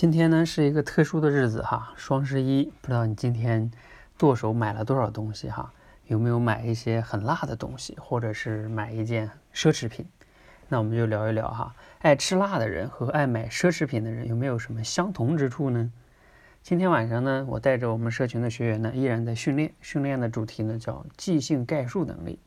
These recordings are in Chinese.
今天呢是一个特殊的日子哈，双十一，不知道你今天剁手买了多少东西哈？有没有买一些很辣的东西，或者是买一件奢侈品？那我们就聊一聊哈，爱吃辣的人和爱买奢侈品的人有没有什么相同之处呢？今天晚上呢，我带着我们社群的学员呢，依然在训练，训练的主题呢叫即兴概述能力。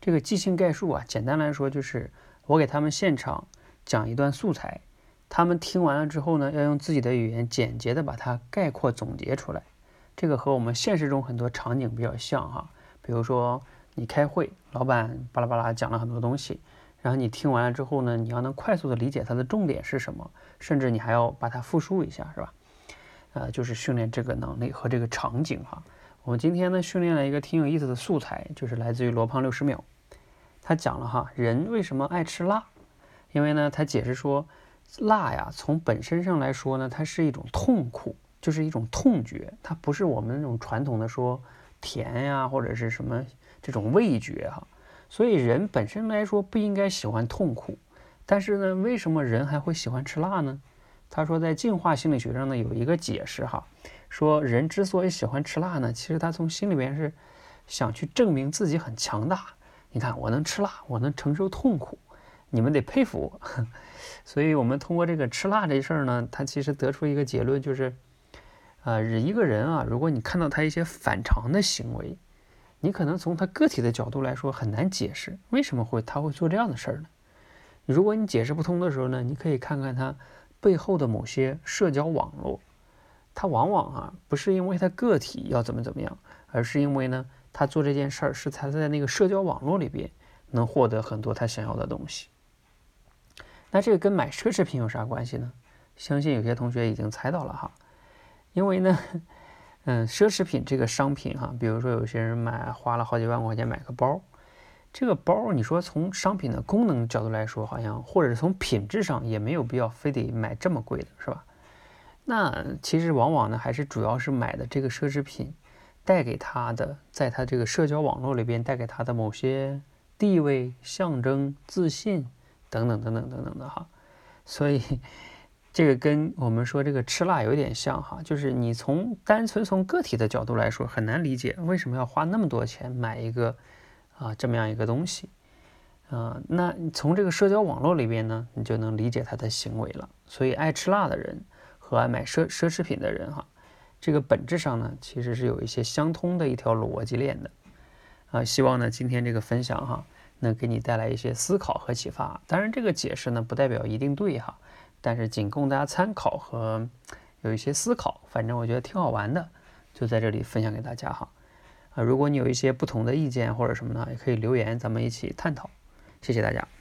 这个即兴概述啊，简单来说就是我给他们现场讲一段素材。他们听完了之后呢，要用自己的语言简洁的把它概括总结出来。这个和我们现实中很多场景比较像哈。比如说你开会，老板巴拉巴拉讲了很多东西，然后你听完了之后呢，你要能快速的理解它的重点是什么，甚至你还要把它复述一下，是吧？呃，就是训练这个能力和这个场景哈。我们今天呢训练了一个挺有意思的素材，就是来自于罗胖六十秒。他讲了哈，人为什么爱吃辣？因为呢，他解释说。辣呀，从本身上来说呢，它是一种痛苦，就是一种痛觉，它不是我们那种传统的说甜呀或者是什么这种味觉哈。所以人本身来说不应该喜欢痛苦，但是呢，为什么人还会喜欢吃辣呢？他说在进化心理学上呢有一个解释哈，说人之所以喜欢吃辣呢，其实他从心里边是想去证明自己很强大。你看我能吃辣，我能承受痛苦。你们得佩服我，所以我们通过这个吃辣这事儿呢，他其实得出一个结论，就是，呃，一个人啊，如果你看到他一些反常的行为，你可能从他个体的角度来说很难解释为什么会他会做这样的事儿呢？如果你解释不通的时候呢，你可以看看他背后的某些社交网络，他往往啊不是因为他个体要怎么怎么样，而是因为呢他做这件事儿是他在那个社交网络里边能获得很多他想要的东西。那这个跟买奢侈品有啥关系呢？相信有些同学已经猜到了哈，因为呢，嗯，奢侈品这个商品哈，比如说有些人买花了好几万块钱买个包，这个包你说从商品的功能角度来说，好像或者是从品质上也没有必要非得买这么贵的，是吧？那其实往往呢，还是主要是买的这个奢侈品带给他的，在他这个社交网络里边带给他的某些地位、象征、自信。等等等等等等的哈，所以这个跟我们说这个吃辣有点像哈，就是你从单纯从个体的角度来说很难理解为什么要花那么多钱买一个啊这么样一个东西，啊，那从这个社交网络里边呢，你就能理解他的行为了。所以爱吃辣的人和爱买奢奢侈品的人哈，这个本质上呢其实是有一些相通的一条逻辑链的啊。希望呢今天这个分享哈。能给你带来一些思考和启发。当然，这个解释呢不代表一定对哈，但是仅供大家参考和有一些思考。反正我觉得挺好玩的，就在这里分享给大家哈。啊，如果你有一些不同的意见或者什么呢，也可以留言，咱们一起探讨。谢谢大家。